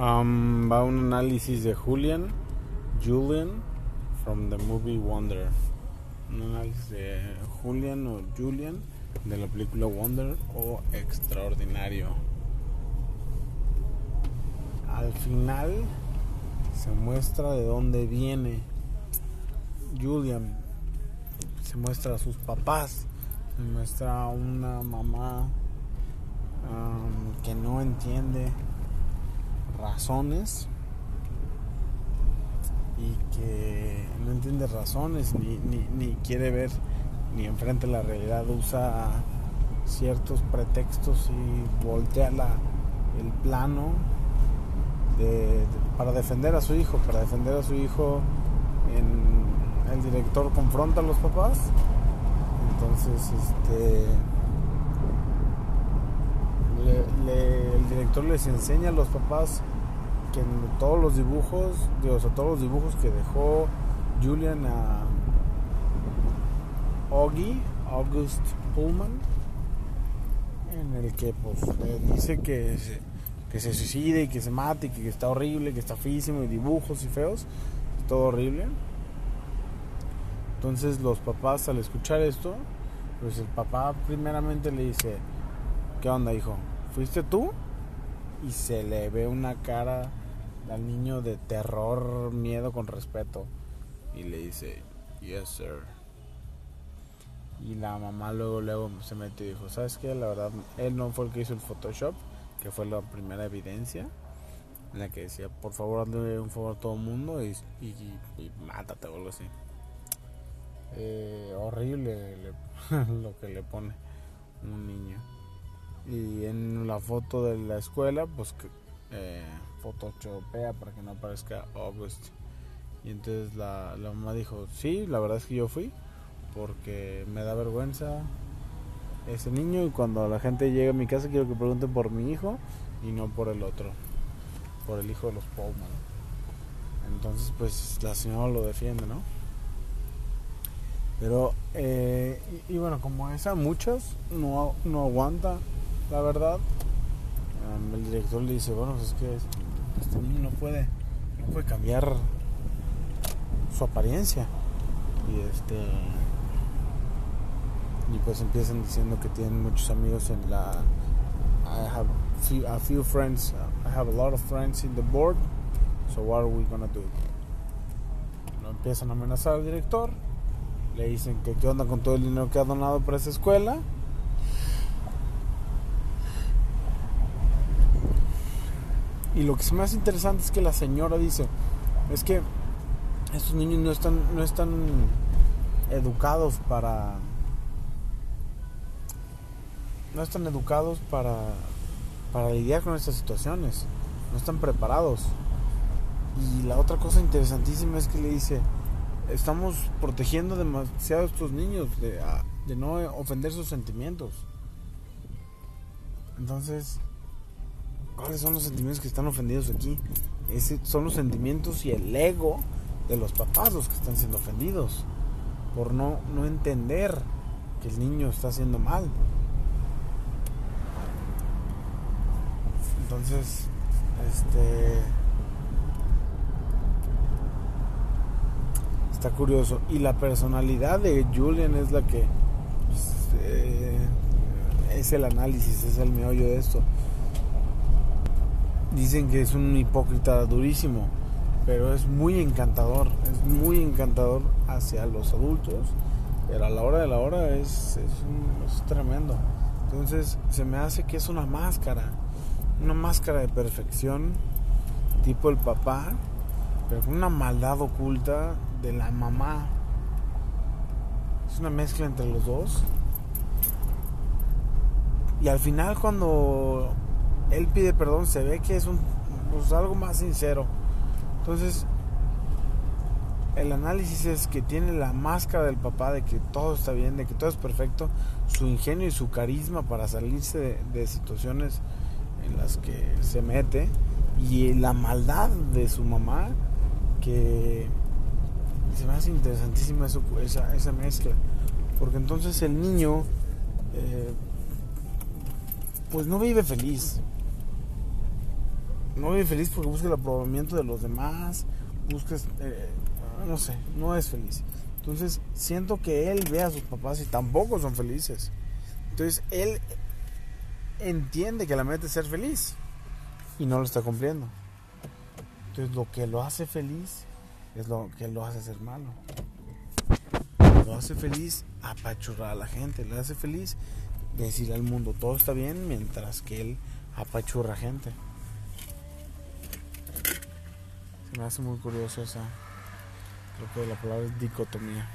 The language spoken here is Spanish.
Um, va un análisis de Julian, Julian, from the movie Wonder. Un análisis de Julian o Julian de la película Wonder o Extraordinario. Al final se muestra de dónde viene Julian. Se muestra a sus papás. Se muestra a una mamá um, que no entiende razones y que no entiende razones ni, ni, quiere ver ni enfrente la realidad, usa ciertos pretextos y voltea la, el plano para defender a su hijo, para defender a su hijo en, el director confronta a los papás, entonces este le, el director les enseña a los papás que en todos los dibujos, digo, o sea, todos los dibujos que dejó Julian a Augie, August Pullman, en el que pues dice que se, que se suicide y que se mate y que está horrible, que está feísimo y dibujos y feos, todo horrible. Entonces los papás al escuchar esto, pues el papá primeramente le dice, ¿qué onda hijo? ¿Fuiste tú? Y se le ve una cara al niño de terror, miedo con respeto. Y le dice, yes sir. Y la mamá luego, luego se metió y dijo, ¿sabes qué? La verdad, él no fue el que hizo el Photoshop, que fue la primera evidencia, en la que decía, por favor, hazle un favor a todo el mundo y, y, mátate o algo así. Eh, horrible le, lo que le pone un niño. Y en la foto de la escuela, pues eh, photoshopea para que no aparezca August. Y entonces la, la mamá dijo, sí, la verdad es que yo fui porque me da vergüenza ese niño y cuando la gente llega a mi casa quiero que pregunten por mi hijo y no por el otro, por el hijo de los Paulman. Entonces pues la señora lo defiende, ¿no? Pero, eh, y, bueno, como esa, muchas no, no aguanta, la verdad. El director le dice, bueno, pues es que este niño no puede, no puede cambiar su apariencia. Y este y pues empiezan diciendo que tienen muchos amigos en la I have few, a few friends I have a lot of friends in the board so what are we gonna do lo empiezan a amenazar al director le dicen que qué onda con todo el dinero que ha donado para esa escuela y lo que es más interesante es que la señora dice es que estos niños no están no están educados para no están educados para, para lidiar con estas situaciones, no están preparados. Y la otra cosa interesantísima es que le dice, estamos protegiendo demasiado a estos niños de, de no ofender sus sentimientos. Entonces, ¿cuáles son los sentimientos que están ofendidos aquí? Ese son los sentimientos y el ego de los papás los que están siendo ofendidos por no, no entender que el niño está haciendo mal. Entonces, este. Está curioso. Y la personalidad de Julian es la que. Pues, eh, es el análisis, es el meollo de esto. Dicen que es un hipócrita durísimo, pero es muy encantador. Es muy encantador hacia los adultos, pero a la hora de la hora es, es, un, es tremendo. Entonces, se me hace que es una máscara una máscara de perfección, tipo el papá, pero con una maldad oculta de la mamá. Es una mezcla entre los dos. Y al final cuando él pide perdón se ve que es un pues, algo más sincero. Entonces el análisis es que tiene la máscara del papá de que todo está bien, de que todo es perfecto, su ingenio y su carisma para salirse de, situaciones en las que se mete y la maldad de su mamá que se me hace interesantísima esa, esa, mezcla porque entonces el niño eh, pues no vive feliz no vive feliz porque busca el aprobamiento de los demás, busca, eh, no sé, no es feliz. Entonces siento que él ve a sus papás y tampoco son felices. Entonces él entiende que la meta es ser feliz y no lo está cumpliendo. Entonces lo que lo hace feliz es lo que lo hace ser malo. Lo hace feliz apachurrar a la gente, le hace feliz decirle al mundo todo está bien mientras que él apachurra a gente. Me hace muy curioso esa, creo que la palabra es dicotomía.